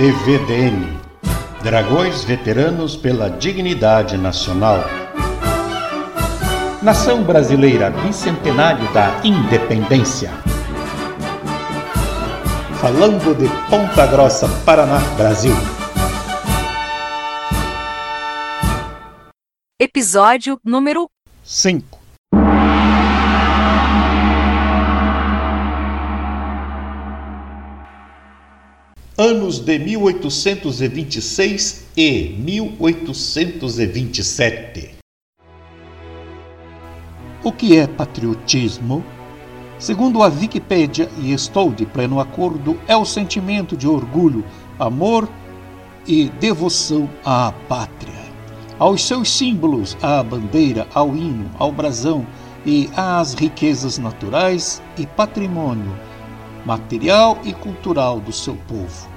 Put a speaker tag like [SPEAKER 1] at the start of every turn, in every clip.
[SPEAKER 1] DVDN Dragões Veteranos pela Dignidade Nacional. Nação Brasileira Bicentenário da Independência. Falando de Ponta Grossa, Paraná, Brasil.
[SPEAKER 2] Episódio número
[SPEAKER 1] 5 anos de 1826 e 1827. O que é patriotismo? Segundo a Wikipédia, e estou de pleno acordo, é o sentimento de orgulho, amor e devoção à pátria, aos seus símbolos, à bandeira, ao hino, ao brasão e às riquezas naturais e patrimônio material e cultural do seu povo.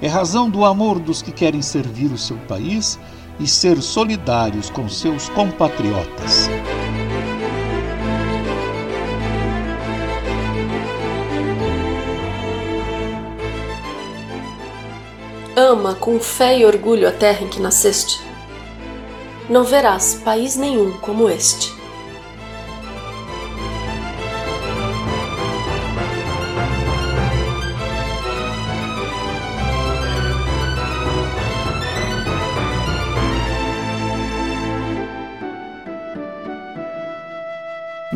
[SPEAKER 1] É razão do amor dos que querem servir o seu país e ser solidários com seus compatriotas.
[SPEAKER 3] Ama com fé e orgulho a terra em que nasceste. Não verás país nenhum como este.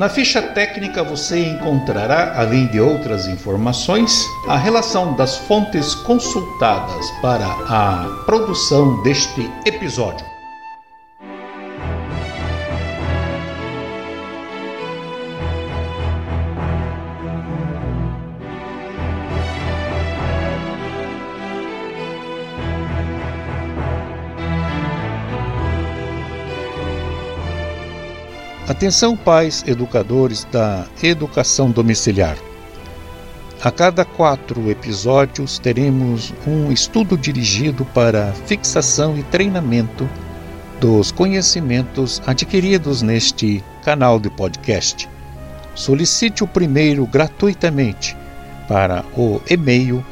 [SPEAKER 1] Na ficha técnica você encontrará, além de outras informações, a relação das fontes consultadas para a produção deste episódio. Atenção, pais educadores da educação domiciliar. A cada quatro episódios teremos um estudo dirigido para fixação e treinamento dos conhecimentos adquiridos neste canal de podcast. Solicite o primeiro gratuitamente para o e-mail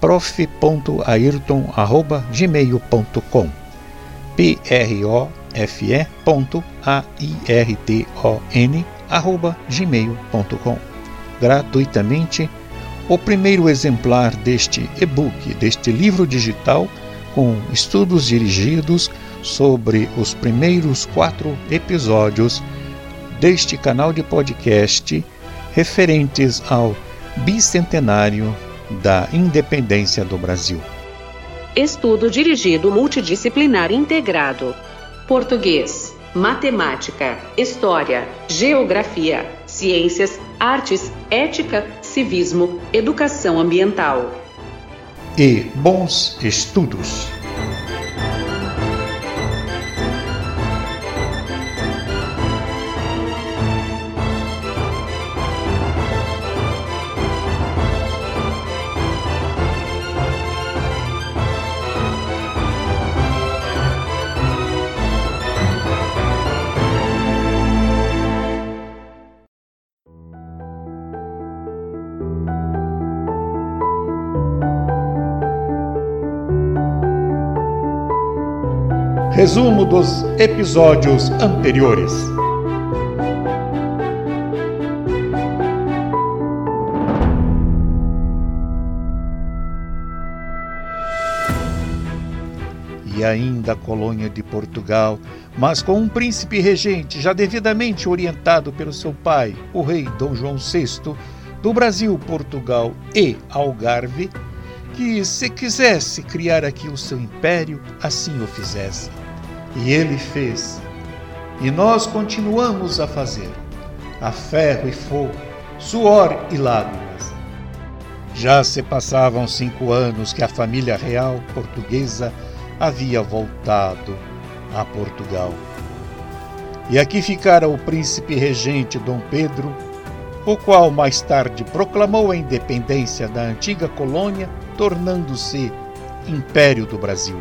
[SPEAKER 1] prof.ayrton.gmail.com p r o fe.airton@gmail.com. Gratuitamente o primeiro exemplar deste e-book, deste livro digital com estudos dirigidos sobre os primeiros quatro episódios deste canal de podcast referentes ao bicentenário da independência do Brasil.
[SPEAKER 4] Estudo dirigido multidisciplinar integrado português, matemática, história, geografia, ciências, artes, ética, civismo, educação ambiental.
[SPEAKER 1] E bons estudos! Resumo dos episódios anteriores. E ainda a colônia de Portugal, mas com um príncipe regente já devidamente orientado pelo seu pai, o rei Dom João VI, do Brasil, Portugal e Algarve, que, se quisesse criar aqui o seu império, assim o fizesse. E ele fez. E nós continuamos a fazer, a ferro e fogo, suor e lágrimas. Já se passavam cinco anos que a família real portuguesa havia voltado a Portugal. E aqui ficara o príncipe regente Dom Pedro, o qual mais tarde proclamou a independência da antiga colônia, tornando-se Império do Brasil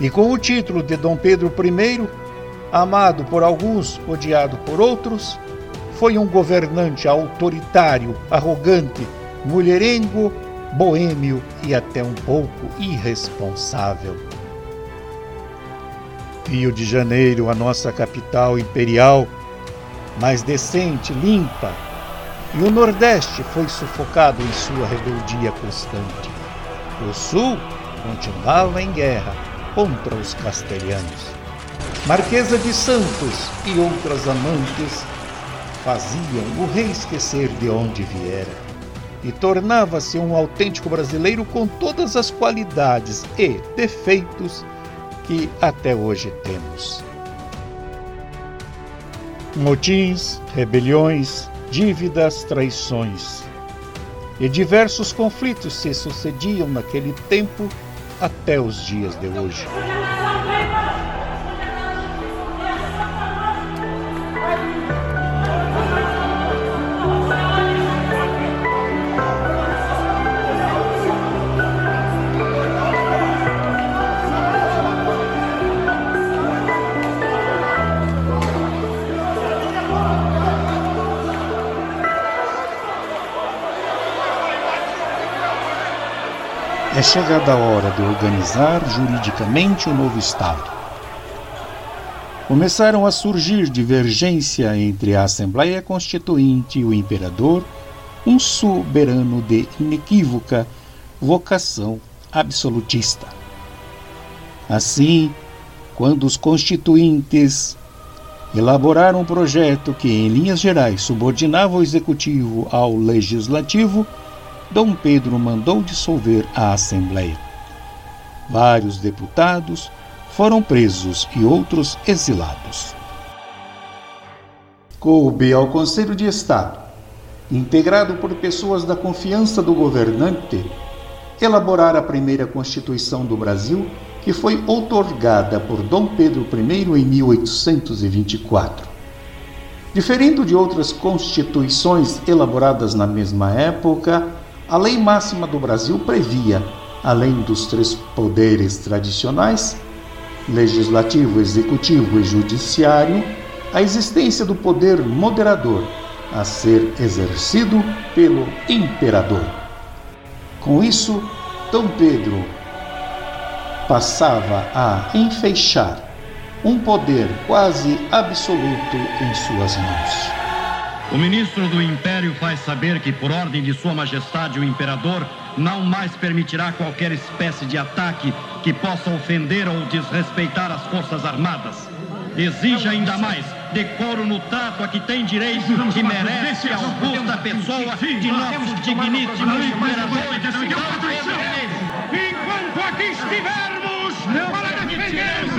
[SPEAKER 1] e com o título de Dom Pedro I, amado por alguns, odiado por outros, foi um governante autoritário, arrogante, mulherengo, boêmio e até um pouco irresponsável. Rio de Janeiro, a nossa capital imperial, mais decente, limpa, e o Nordeste foi sufocado em sua rebeldia constante. O Sul continuava em guerra contra os castelhanos. Marquesa de Santos e outras amantes faziam o rei esquecer de onde viera e tornava-se um autêntico brasileiro com todas as qualidades e defeitos que até hoje temos. Motins, rebeliões, dívidas, traições e diversos conflitos se sucediam naquele tempo até os dias de hoje. Chegada a hora de organizar juridicamente o novo Estado. Começaram a surgir divergência entre a Assembleia Constituinte e o Imperador, um soberano de inequívoca vocação absolutista. Assim, quando os constituintes elaboraram um projeto que, em linhas gerais, subordinava o executivo ao legislativo, Dom Pedro mandou dissolver a Assembleia. Vários deputados foram presos e outros exilados. Coube ao Conselho de Estado, integrado por pessoas da confiança do governante, elaborar a primeira Constituição do Brasil, que foi outorgada por Dom Pedro I em 1824. Diferente de outras constituições elaboradas na mesma época, a lei máxima do Brasil previa, além dos três poderes tradicionais, legislativo, executivo e judiciário, a existência do poder moderador, a ser exercido pelo imperador. Com isso, Dom Pedro passava a enfeixar um poder quase absoluto em suas mãos.
[SPEAKER 5] O ministro do Império faz saber que, por ordem de Sua Majestade o Imperador, não mais permitirá qualquer espécie de ataque que possa ofender ou desrespeitar as Forças Armadas. Exige ainda mais decoro no trato a que tem direito e merece a augusta pessoa de nosso digníssimo Imperador.
[SPEAKER 6] Enquanto aqui estivermos para defender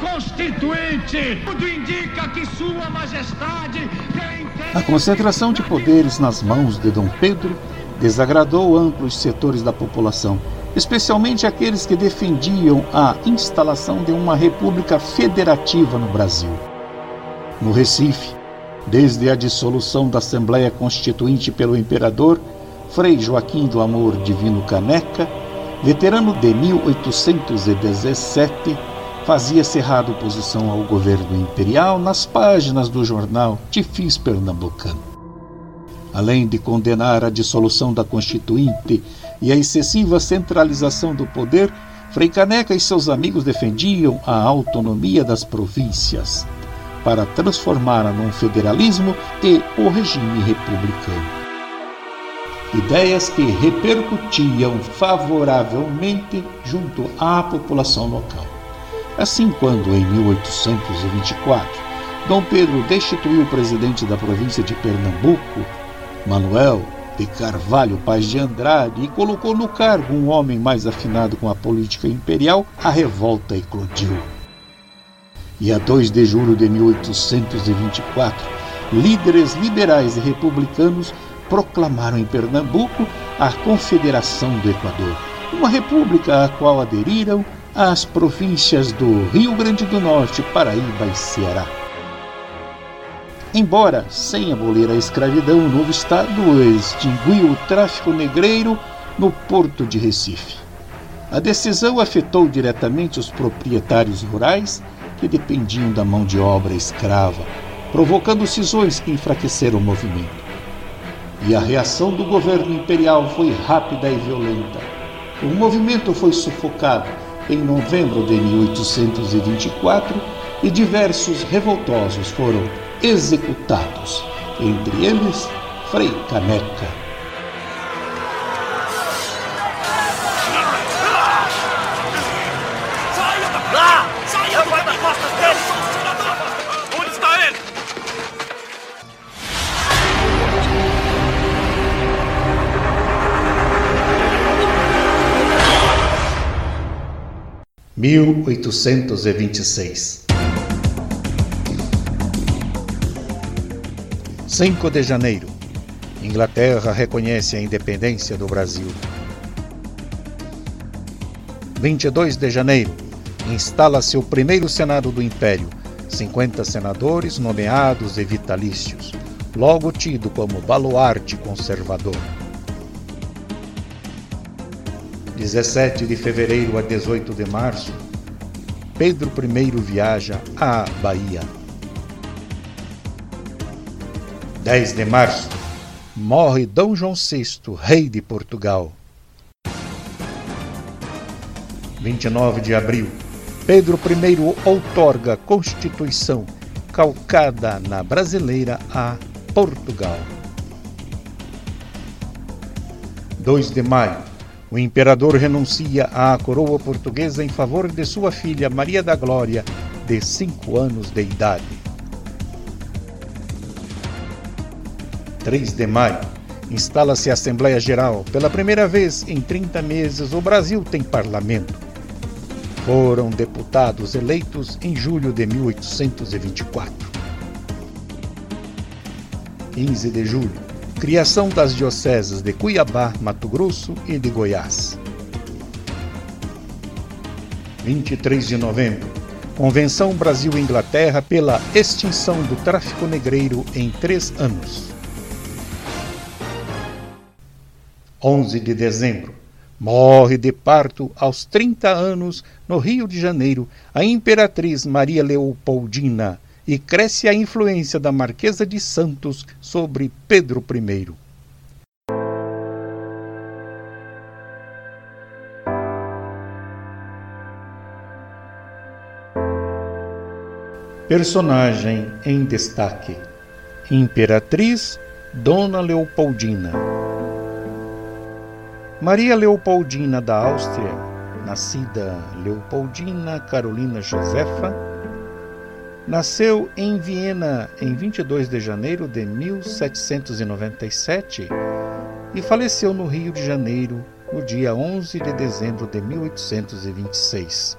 [SPEAKER 6] Constituinte. Tudo indica que Sua Majestade tem.
[SPEAKER 1] A concentração de poderes nas mãos de Dom Pedro desagradou amplos setores da população, especialmente aqueles que defendiam a instalação de uma república federativa no Brasil. No Recife, desde a dissolução da Assembleia Constituinte pelo imperador, Frei Joaquim do Amor Divino Caneca, veterano de 1817, fazia cerrada oposição ao governo imperial nas páginas do jornal Tifis Pernambucano. Além de condenar a dissolução da Constituinte e a excessiva centralização do poder, Frei Caneca e seus amigos defendiam a autonomia das províncias para transformá-la num federalismo e o regime republicano. Ideias que repercutiam favoravelmente junto à população local. Assim, quando, em 1824, Dom Pedro destituiu o presidente da província de Pernambuco, Manuel de Carvalho Paz de Andrade, e colocou no cargo um homem mais afinado com a política imperial, a revolta eclodiu. E a 2 de julho de 1824, líderes liberais e republicanos proclamaram em Pernambuco a Confederação do Equador, uma república à qual aderiram às províncias do Rio Grande do Norte, Paraíba e Ceará. Embora sem abolir a escravidão, o novo Estado extinguiu o tráfico negreiro no porto de Recife. A decisão afetou diretamente os proprietários rurais que dependiam da mão de obra escrava, provocando cisões que enfraqueceram o movimento. e a reação do governo imperial foi rápida e violenta. O movimento foi sufocado em novembro de 1824 e diversos revoltosos foram executados, entre eles Frei Caneca. Mil oitocentos e vinte e seis. 5 de janeiro. Inglaterra reconhece a independência do Brasil. 22 de janeiro. Instala-se o primeiro Senado do Império, 50 senadores nomeados e vitalícios, logo tido como baluarte conservador. 17 de fevereiro a 18 de março, Pedro I viaja à Bahia. 10 de março, morre Dom João VI, rei de Portugal. 29 de abril, Pedro I outorga Constituição calcada na brasileira a Portugal. 2 de maio, o imperador renuncia à coroa portuguesa em favor de sua filha Maria da Glória, de cinco anos de idade. 3 de maio, instala-se a Assembleia Geral. Pela primeira vez em 30 meses, o Brasil tem parlamento. Foram deputados eleitos em julho de 1824. 15 de julho, criação das dioceses de Cuiabá, Mato Grosso e de Goiás. 23 de novembro, Convenção Brasil-Inglaterra pela extinção do tráfico negreiro em três anos. 11 de dezembro. Morre de parto aos 30 anos, no Rio de Janeiro, a imperatriz Maria Leopoldina e cresce a influência da Marquesa de Santos sobre Pedro I. Personagem em destaque: Imperatriz Dona Leopoldina. Maria Leopoldina da Áustria, nascida Leopoldina Carolina Josefa, nasceu em Viena em 22 de janeiro de 1797 e faleceu no Rio de Janeiro no dia 11 de dezembro de 1826.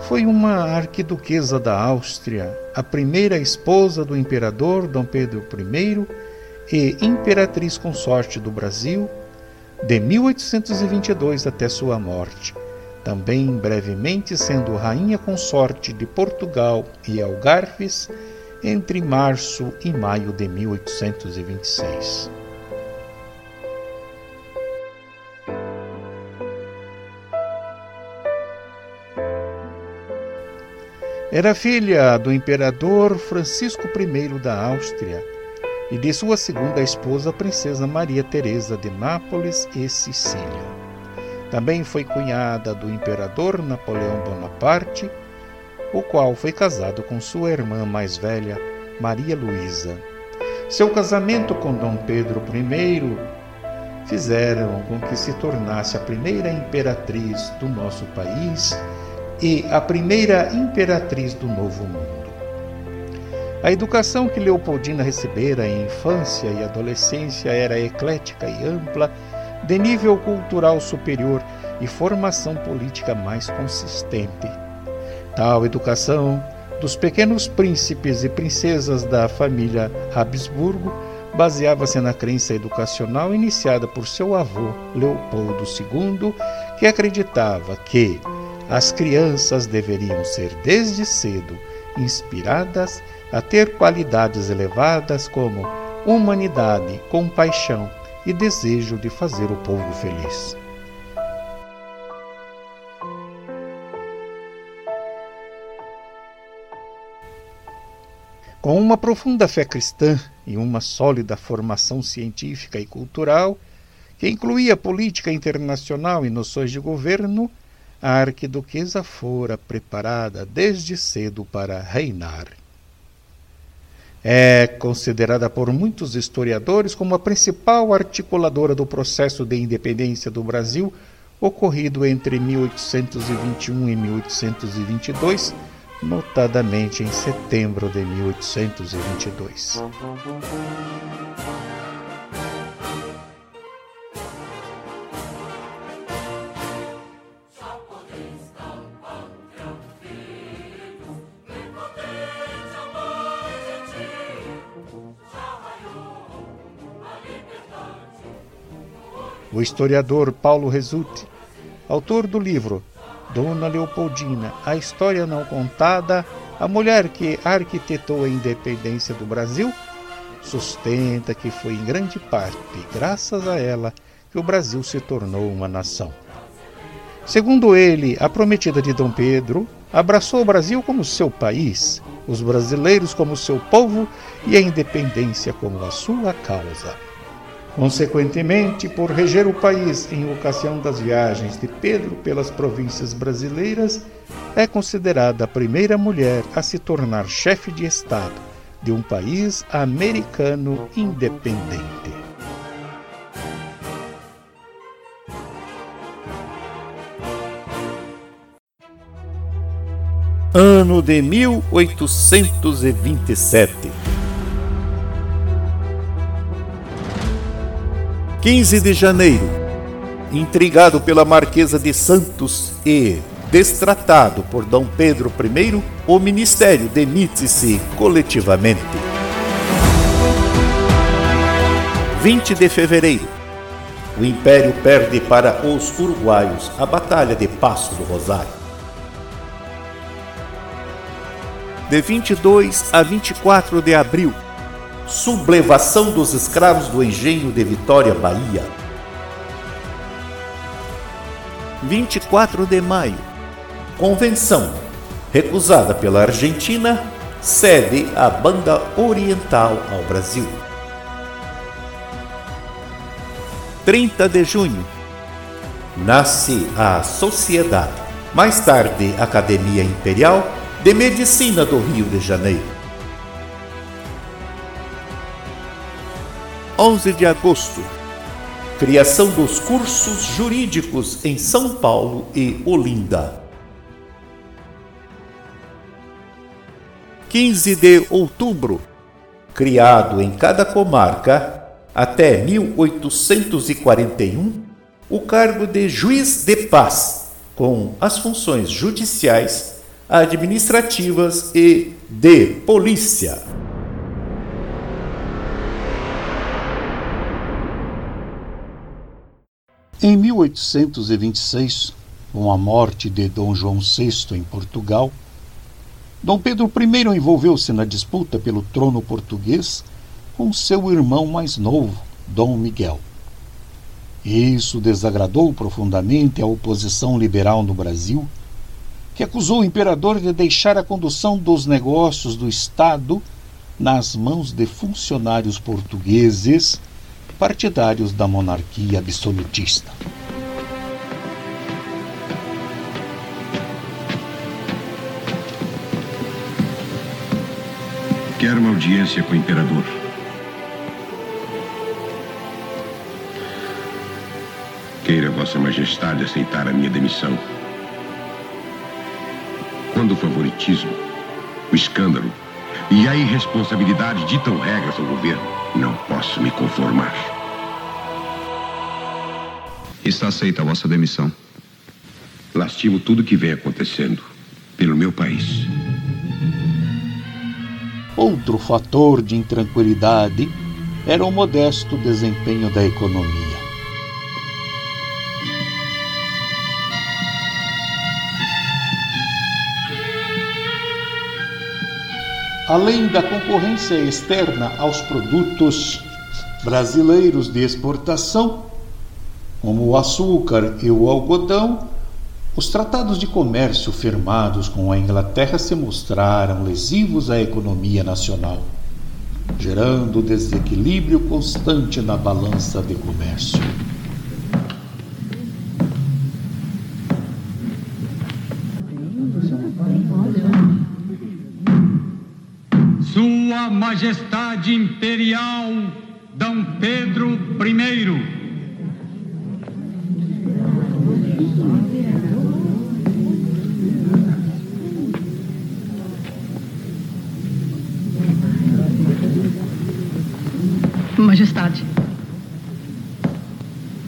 [SPEAKER 1] Foi uma arquiduquesa da Áustria, a primeira esposa do imperador Dom Pedro I e imperatriz consorte do Brasil de 1822 até sua morte, também brevemente sendo rainha consorte de Portugal e Algarves entre março e maio de 1826. Era filha do imperador Francisco I da Áustria e de sua segunda esposa, princesa Maria Teresa de Nápoles e Sicília. Também foi cunhada do imperador Napoleão Bonaparte, o qual foi casado com sua irmã mais velha, Maria Luísa. Seu casamento com Dom Pedro I fizeram com que se tornasse a primeira imperatriz do nosso país e a primeira imperatriz do Novo Mundo. A educação que Leopoldina recebera em infância e adolescência era eclética e ampla, de nível cultural superior e formação política mais consistente. Tal educação dos pequenos príncipes e princesas da família Habsburgo baseava-se na crença educacional iniciada por seu avô Leopoldo II, que acreditava que as crianças deveriam ser desde cedo inspiradas a ter qualidades elevadas como humanidade, compaixão e desejo de fazer o povo feliz. Com uma profunda fé cristã e uma sólida formação científica e cultural, que incluía política internacional e noções de governo, a arquiduquesa fora preparada desde cedo para reinar. É considerada por muitos historiadores como a principal articuladora do processo de independência do Brasil, ocorrido entre 1821 e 1822, notadamente em setembro de 1822. O historiador Paulo Resulti, autor do livro Dona Leopoldina, a história não contada, a mulher que arquitetou a independência do Brasil, sustenta que foi em grande parte graças a ela que o Brasil se tornou uma nação. Segundo ele, a prometida de Dom Pedro abraçou o Brasil como seu país, os brasileiros como seu povo e a independência como a sua causa. Consequentemente, por reger o país em ocasião das viagens de Pedro pelas províncias brasileiras, é considerada a primeira mulher a se tornar chefe de Estado de um país americano independente. Ano de 1827 15 de janeiro. Intrigado pela Marquesa de Santos e destratado por Dom Pedro I, o ministério demite-se coletivamente. 20 de fevereiro. O Império perde para os uruguaios a Batalha de Passo do Rosário. De 22 a 24 de abril, sublevação dos escravos do engenho de Vitória, Bahia. 24 de maio. Convenção, recusada pela Argentina, cede a banda oriental ao Brasil. 30 de junho. Nasce a Sociedade, mais tarde Academia Imperial de Medicina do Rio de Janeiro. 11 de agosto. Criação dos cursos jurídicos em São Paulo e Olinda. 15 de outubro. Criado em cada comarca, até 1841, o cargo de juiz de paz, com as funções judiciais, administrativas e de polícia. Em 1826, com a morte de Dom João VI em Portugal, Dom Pedro I envolveu-se na disputa pelo trono português com seu irmão mais novo, Dom Miguel. Isso desagradou profundamente a oposição liberal no Brasil, que acusou o imperador de deixar a condução dos negócios do Estado nas mãos de funcionários portugueses partidários da monarquia absolutista.
[SPEAKER 7] Quero uma audiência com o imperador. Queira Vossa Majestade aceitar a minha demissão. Quando o favoritismo, o escândalo e a irresponsabilidade ditam regras ao governo, não posso me conformar.
[SPEAKER 8] Está aceita a vossa demissão.
[SPEAKER 7] Lastimo tudo que vem acontecendo pelo meu país.
[SPEAKER 1] Outro fator de intranquilidade era o modesto desempenho da economia. Além da concorrência externa aos produtos brasileiros de exportação, como o açúcar e o algodão, os tratados de comércio firmados com a Inglaterra se mostraram lesivos à economia nacional. gerando desequilíbrio constante na balança de comércio.
[SPEAKER 5] Majestade Imperial D. Pedro I
[SPEAKER 9] Majestade,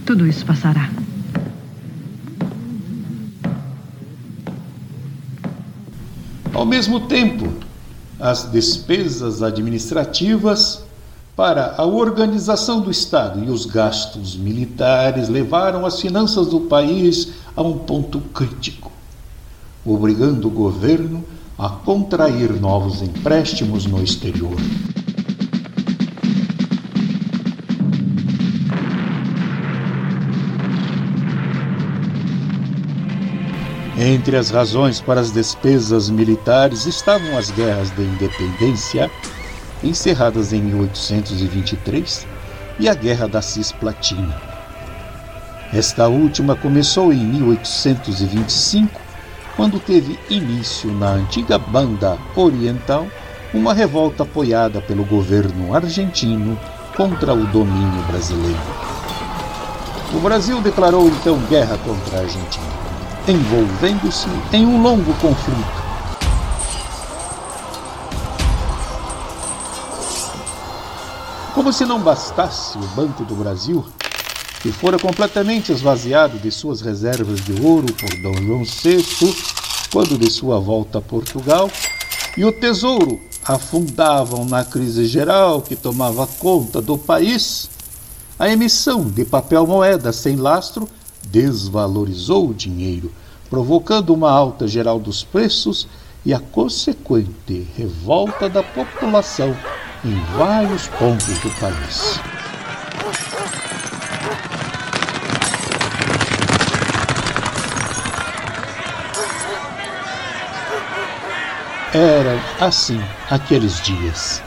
[SPEAKER 9] tudo isso passará.
[SPEAKER 1] Ao mesmo tempo, as despesas administrativas para a organização do Estado e os gastos militares levaram as finanças do país a um ponto crítico, obrigando o governo a contrair novos empréstimos no exterior. Entre as razões para as despesas militares estavam as guerras da independência, encerradas em 1823, e a Guerra da Cisplatina. Esta última começou em 1825, quando teve início na antiga Banda Oriental uma revolta apoiada pelo governo argentino contra o domínio brasileiro. O Brasil declarou então guerra contra a Argentina envolvendo-se em um longo conflito. Como se não bastasse o Banco do Brasil, que fora completamente esvaziado de suas reservas de ouro por Dom João VI quando de sua volta a Portugal, e o Tesouro afundavam na crise geral que tomava conta do país, a emissão de papel moeda sem lastro desvalorizou o dinheiro, provocando uma alta geral dos preços e a consequente revolta da população em vários pontos do país. Eram assim aqueles dias.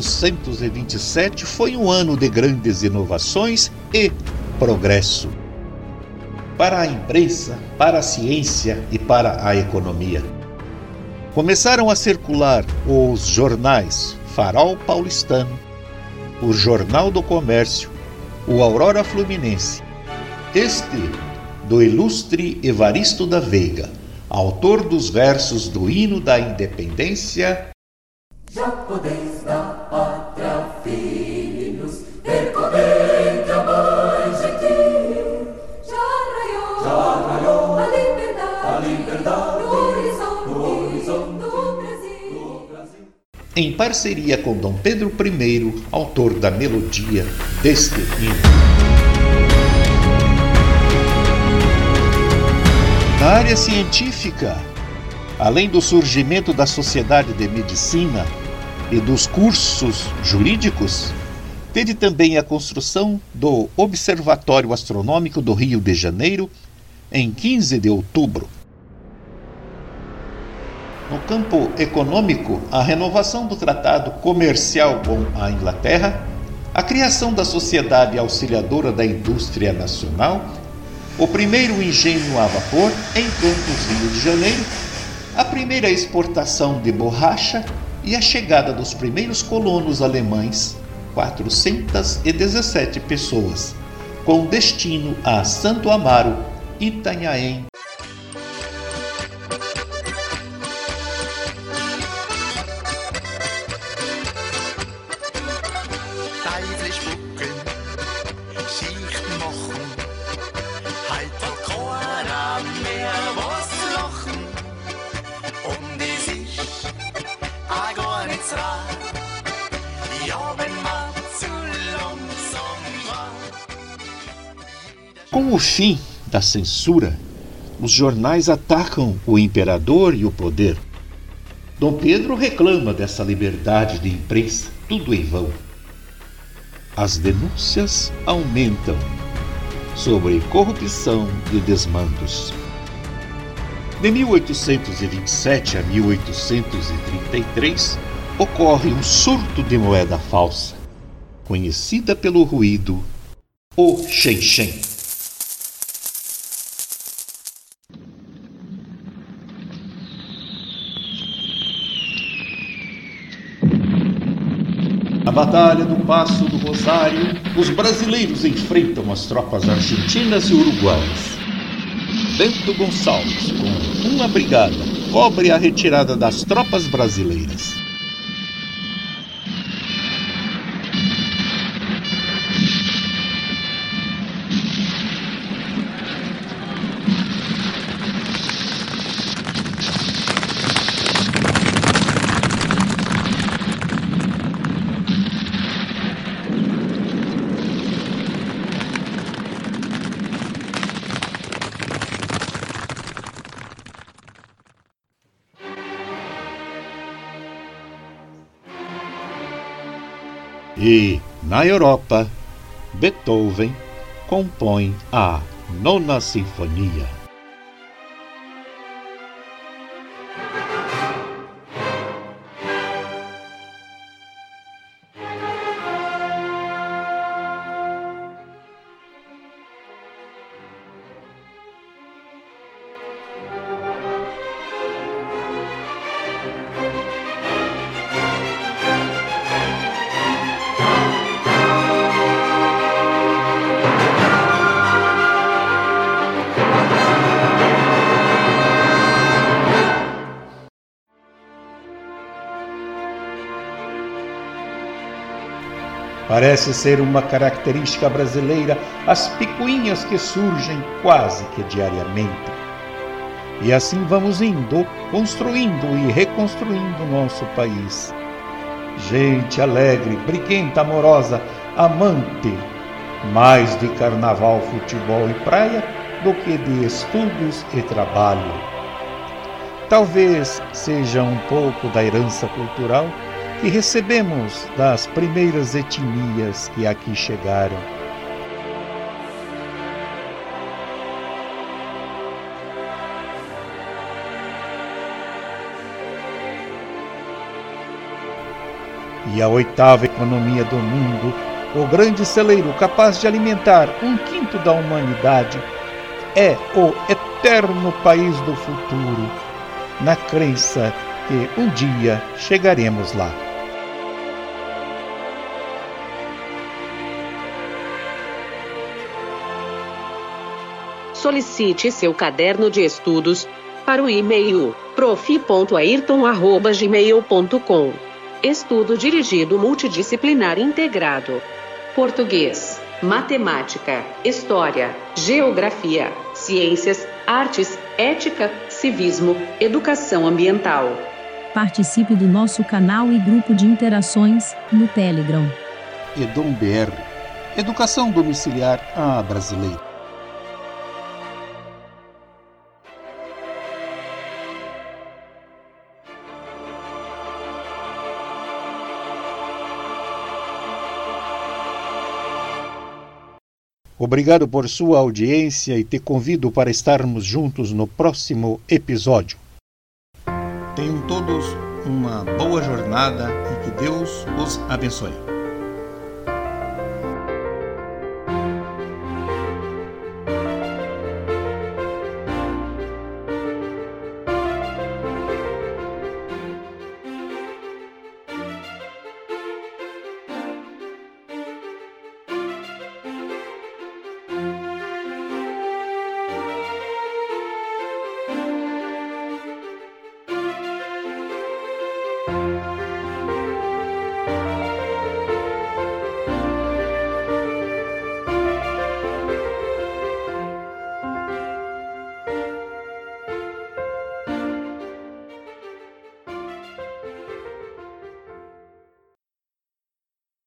[SPEAKER 1] 1827 foi um ano de grandes inovações e progresso. Para a imprensa, para a ciência e para a economia. Começaram a circular os jornais Farol Paulistano, o Jornal do Comércio, o Aurora Fluminense. Este do ilustre Evaristo da Veiga, autor dos versos do hino da independência
[SPEAKER 10] já podeis da pátria, filhos, percorrer a mãe gentil. Já raiou, já raiou a liberdade, a liberdade no horizonte, no horizonte do Brasil. Brasil.
[SPEAKER 1] Em parceria com Dom Pedro I, autor da melodia deste hino. Na área científica, além do surgimento da Sociedade de Medicina, e dos cursos jurídicos, teve também a construção do Observatório Astronômico do Rio de Janeiro em 15 de outubro. No campo econômico, a renovação do Tratado Comercial com a Inglaterra, a criação da Sociedade Auxiliadora da Indústria Nacional, o primeiro engenho a vapor em Campos, Rio de Janeiro, a primeira exportação de borracha e a chegada dos primeiros colonos alemães, 417 pessoas, com destino a Santo Amaro, Itanhaém, fim da censura, os jornais atacam o imperador e o poder. Dom Pedro reclama dessa liberdade de imprensa, tudo em vão. As denúncias aumentam sobre corrupção e desmandos. De 1827 a 1833, ocorre um surto de moeda falsa, conhecida pelo ruído, o Shen. Na Batalha do Passo do Rosário, os brasileiros enfrentam as tropas argentinas e uruguaias. Bento Gonçalves, com uma brigada, cobre a retirada das tropas brasileiras. E, na Europa, Beethoven compõe a Nona Sinfonia. Parece ser uma característica brasileira as picuinhas que surgem quase que diariamente. E assim vamos indo, construindo e reconstruindo nosso país. Gente alegre, briguenta, amorosa, amante, mais de carnaval, futebol e praia do que de estudos e trabalho. Talvez seja um pouco da herança cultural que recebemos das primeiras etnias que aqui chegaram. E a oitava economia do mundo, o grande celeiro capaz de alimentar um quinto da humanidade, é o eterno país do futuro, na crença que um dia chegaremos lá.
[SPEAKER 4] Solicite seu caderno de estudos para o e-mail prof.ayrton@gmail.com. Estudo dirigido multidisciplinar integrado. Português, matemática, história, geografia, ciências, artes, ética, civismo, educação ambiental.
[SPEAKER 11] Participe do nosso canal e grupo de interações no Telegram.
[SPEAKER 1] Edom BR Educação domiciliar à brasileira. Obrigado por sua audiência e te convido para estarmos juntos no próximo episódio. Tenham todos uma boa jornada e que Deus os abençoe.